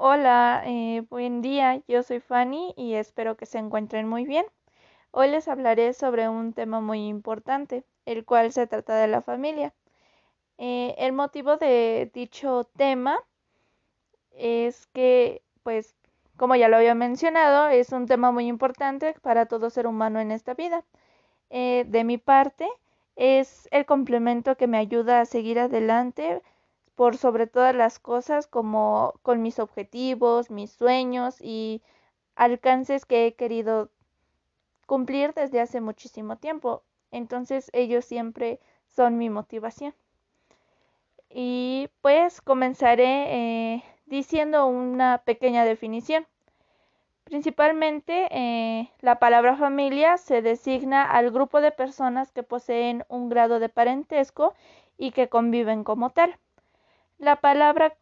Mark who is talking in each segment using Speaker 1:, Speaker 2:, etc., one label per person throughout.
Speaker 1: Hola, eh, buen día, yo soy Fanny y espero que se encuentren muy bien. Hoy les hablaré sobre un tema muy importante, el cual se trata de la familia. Eh, el motivo de dicho tema es que, pues, como ya lo había mencionado, es un tema muy importante para todo ser humano en esta vida. Eh, de mi parte, es el complemento que me ayuda a seguir adelante por sobre todas las cosas, como con mis objetivos, mis sueños y alcances que he querido cumplir desde hace muchísimo tiempo. Entonces ellos siempre son mi motivación. Y pues comenzaré eh, diciendo una pequeña definición. Principalmente, eh, la palabra familia se designa al grupo de personas que poseen un grado de parentesco y que conviven como tal. La palabra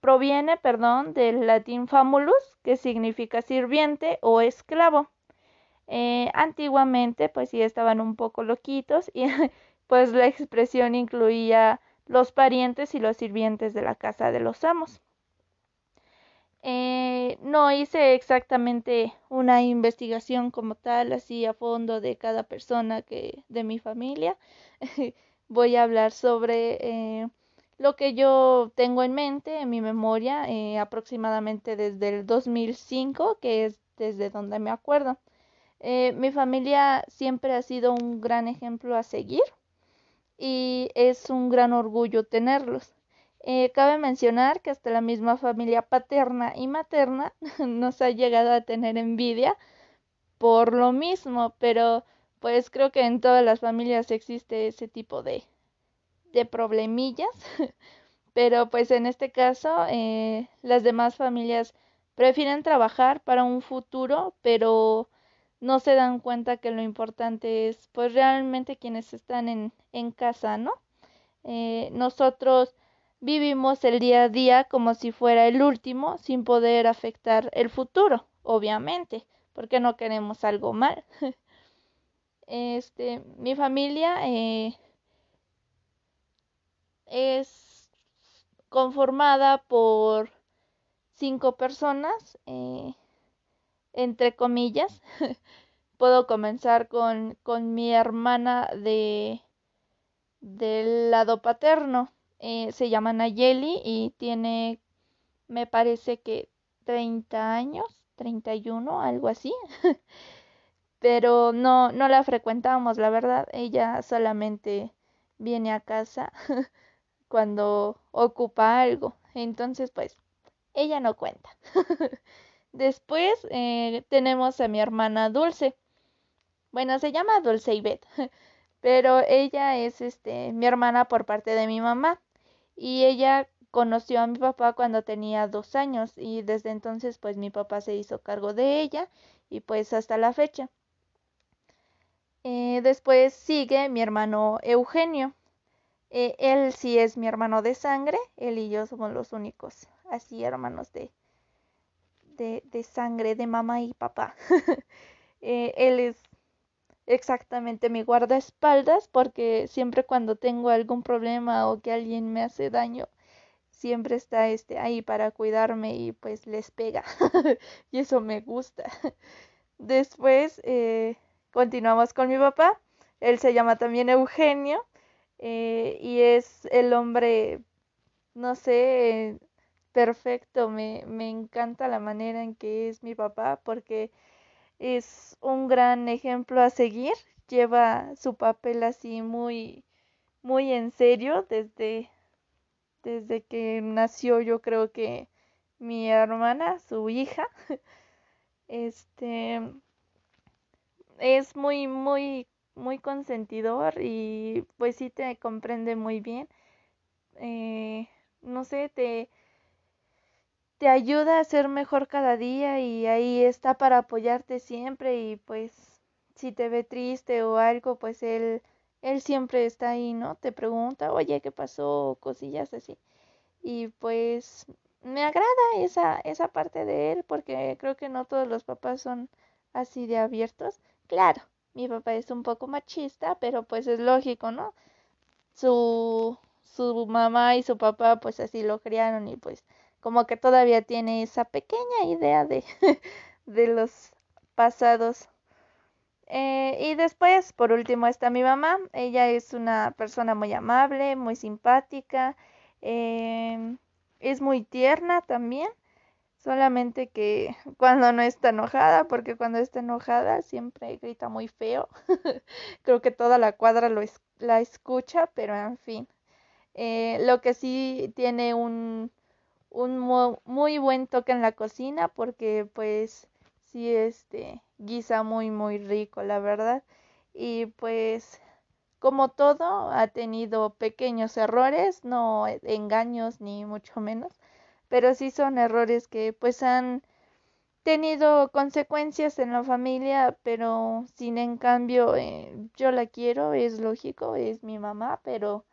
Speaker 1: proviene perdón, del latín famulus, que significa sirviente o esclavo. Eh, antiguamente, pues sí estaban un poco loquitos y pues la expresión incluía los parientes y los sirvientes de la casa de los amos. Eh, no hice exactamente una investigación como tal, así a fondo de cada persona que de mi familia. Voy a hablar sobre eh, lo que yo tengo en mente, en mi memoria, eh, aproximadamente desde el 2005, que es desde donde me acuerdo. Eh, mi familia siempre ha sido un gran ejemplo a seguir y es un gran orgullo tenerlos. Eh, cabe mencionar que hasta la misma familia paterna y materna nos ha llegado a tener envidia por lo mismo, pero pues creo que en todas las familias existe ese tipo de, de problemillas, pero pues en este caso eh, las demás familias prefieren trabajar para un futuro, pero no se dan cuenta que lo importante es pues realmente quienes están en, en casa, ¿no? Eh, nosotros vivimos el día a día como si fuera el último sin poder afectar el futuro, obviamente, porque no queremos algo mal. este, mi familia eh, es conformada por cinco personas, eh, entre comillas. Puedo comenzar con, con, mi hermana de del lado paterno. Eh, se llama Nayeli y tiene, me parece que 30 años, 31, algo así. Pero no, no la frecuentamos, la verdad. Ella solamente viene a casa cuando ocupa algo. Entonces, pues, ella no cuenta. Después eh, tenemos a mi hermana Dulce. Bueno, se llama Dulce Ivette, pero ella es este mi hermana por parte de mi mamá. Y ella conoció a mi papá cuando tenía dos años y desde entonces pues mi papá se hizo cargo de ella y pues hasta la fecha. Eh, después sigue mi hermano Eugenio. Eh, él sí es mi hermano de sangre, él y yo somos los únicos, así hermanos de, de, de sangre, de mamá y papá. eh, él es exactamente mi guardaespaldas porque siempre cuando tengo algún problema o que alguien me hace daño, siempre está este ahí para cuidarme y pues les pega y eso me gusta. Después eh, continuamos con mi papá, él se llama también Eugenio eh, y es el hombre, no sé, perfecto. Me, me encanta la manera en que es mi papá porque es un gran ejemplo a seguir. Lleva su papel así muy, muy en serio desde, desde que nació yo creo que mi hermana, su hija, este, es muy, muy muy consentidor y pues sí te comprende muy bien. Eh, no sé, te, te ayuda a ser mejor cada día y ahí está para apoyarte siempre y pues si te ve triste o algo, pues él, él siempre está ahí, ¿no? Te pregunta, oye, ¿qué pasó? cosillas así. Y pues me agrada esa, esa parte de él porque creo que no todos los papás son así de abiertos. Claro, mi papá es un poco machista, pero pues es lógico, ¿no? Su, su mamá y su papá pues así lo criaron y pues como que todavía tiene esa pequeña idea de, de los pasados. Eh, y después, por último, está mi mamá. Ella es una persona muy amable, muy simpática, em, es muy tierna también. Solamente que cuando no está enojada, porque cuando está enojada siempre grita muy feo. Creo que toda la cuadra lo la escucha, pero en fin. Eh, lo que sí tiene un, un muy buen toque en la cocina, porque pues sí, este, guisa muy, muy rico, la verdad. Y pues, como todo, ha tenido pequeños errores, no engaños ni mucho menos, pero sí son errores que pues han tenido consecuencias en la familia, pero sin en cambio eh, yo la quiero, es lógico, es mi mamá, pero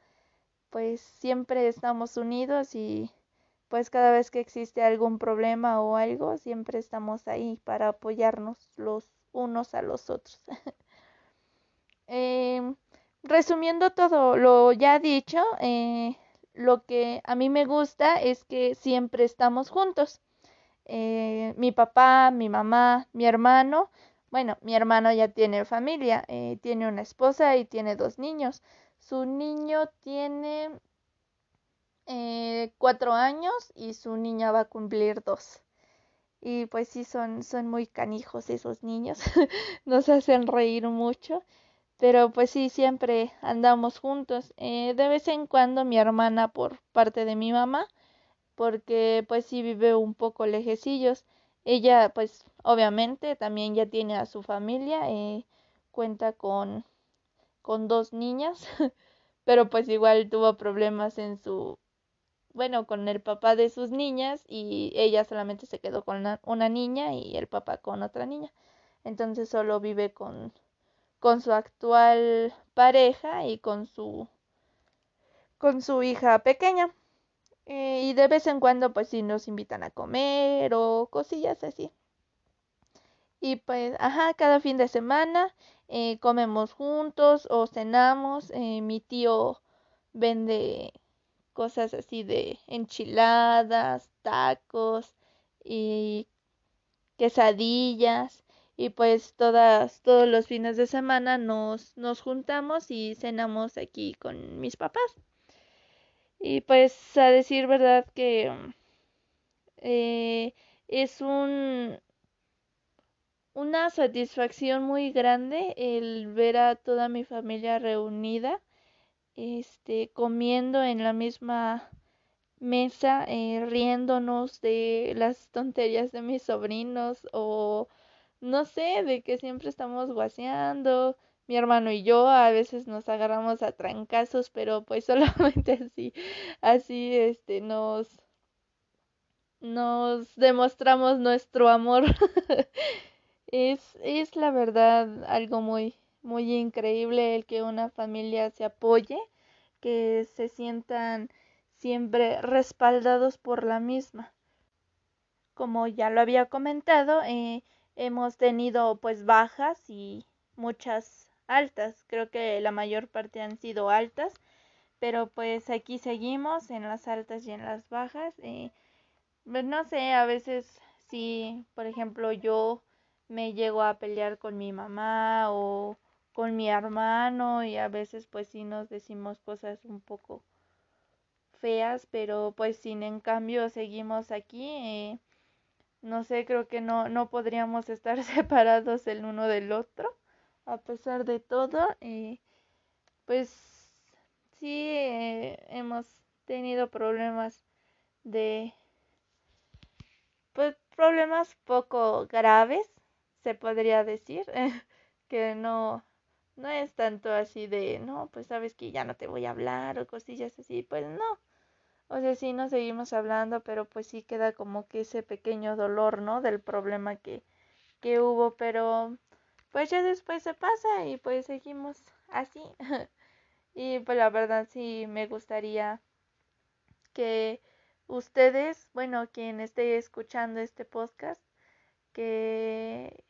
Speaker 1: pues siempre estamos unidos y pues cada vez que existe algún problema o algo, siempre estamos ahí para apoyarnos los unos a los otros. Em, resumiendo todo lo ya dicho, eh, lo que a mí me gusta es que siempre estamos juntos. Eh, mi papá, mi mamá, mi hermano, bueno, mi hermano ya tiene familia, eh, tiene una esposa y tiene dos niños. Su niño tiene eh, cuatro años y su niña va a cumplir dos. Y pues sí, son, son muy canijos esos niños, nos hacen reír mucho, pero pues sí, siempre andamos juntos. Eh, de vez en cuando mi hermana por parte de mi mamá, porque pues sí vive un poco lejecillos. Ella pues obviamente también ya tiene a su familia, eh, cuenta con, con dos niñas, pero pues igual tuvo problemas en su bueno, con el papá de sus niñas y ella solamente se quedó con una, niña y el papá con otra niña. Entonces solo vive con, con su actual pareja y con su con su hija pequeña. Eh, y de vez en cuando pues sí nos invitan a comer o cosillas así. Y pues, ajá, cada fin de semana eh, comemos juntos o cenamos. Eh, mi tío vende cosas así de enchiladas, tacos y quesadillas y pues todas todos los fines de semana nos nos juntamos y cenamos aquí con mis papás. Y pues a decir verdad que eh, es un una satisfacción muy grande el ver a toda mi familia reunida este, comiendo en la misma mesa, eh, riéndonos de las tonterías de mis sobrinos o no sé, de que siempre estamos guaseando. Mi hermano y yo a veces nos agarramos a trancazos, pero pues solamente así, así este nos nos demostramos nuestro amor. es, es la verdad algo muy, muy increíble el que una familia se apoye, que se sientan siempre respaldados por la misma. Como ya lo había comentado, eh, hemos tenido pues bajas y muchas altas. Creo que la mayor parte han sido altas, pero pues aquí seguimos en las altas y en las bajas. Eh, pues, no sé, a veces si, por ejemplo, yo me llego a pelear con mi mamá o con mi hermano y a veces pues sí nos decimos cosas un poco feas, pero pues sin en cambio seguimos aquí. Eh, no sé, creo que no, no podríamos estar separados el uno del otro, a pesar de todo. Eh, pues sí, eh, hemos tenido problemas de, pues problemas poco graves, se podría decir, que no, no es tanto así de, no, pues sabes que ya no te voy a hablar o cosillas así, pues no. O sea, sí nos seguimos hablando, pero pues sí queda como que ese pequeño dolor, ¿no? Del problema que, que hubo, pero pues ya después se pasa y pues seguimos así. y pues la verdad sí me gustaría que ustedes, bueno, quien esté escuchando este podcast, que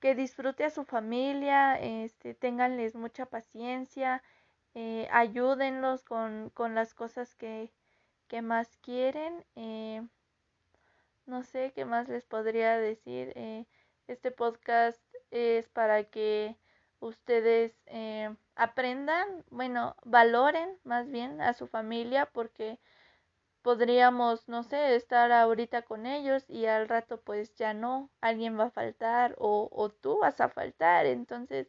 Speaker 1: que disfrute a su familia, este, ténganles mucha paciencia, eh, ayúdenlos con, con, las cosas que, que más quieren. Eh, no sé qué más les podría decir. Eh, este podcast es para que ustedes eh, aprendan, bueno, valoren más bien a su familia porque podríamos, no sé, estar ahorita con ellos y al rato pues ya no, alguien va a faltar o, o tú vas a faltar, entonces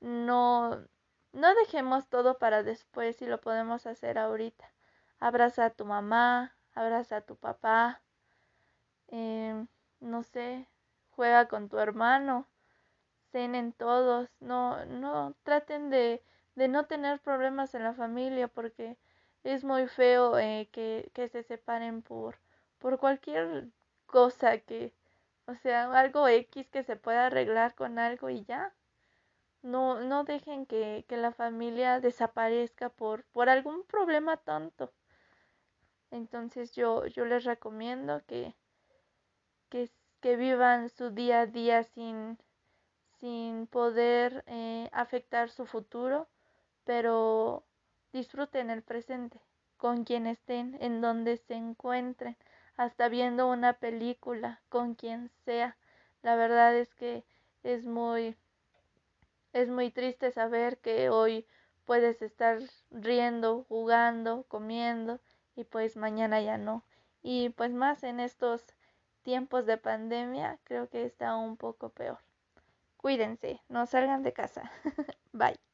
Speaker 1: no, no dejemos todo para después si lo podemos hacer ahorita. Abraza a tu mamá, abraza a tu papá, eh, no sé, juega con tu hermano, cenen todos, no, no, traten de, de no tener problemas en la familia porque es muy feo eh, que, que se separen por, por cualquier cosa que, o sea, algo X que se pueda arreglar con algo y ya. No, no dejen que, que la familia desaparezca por, por algún problema tonto. Entonces yo, yo les recomiendo que, que, que vivan su día a día sin, sin poder eh, afectar su futuro, pero disfruten el presente con quien estén, en donde se encuentren, hasta viendo una película, con quien sea. La verdad es que es muy es muy triste saber que hoy puedes estar riendo, jugando, comiendo y pues mañana ya no. Y pues más en estos tiempos de pandemia creo que está un poco peor. Cuídense, no salgan de casa. Bye.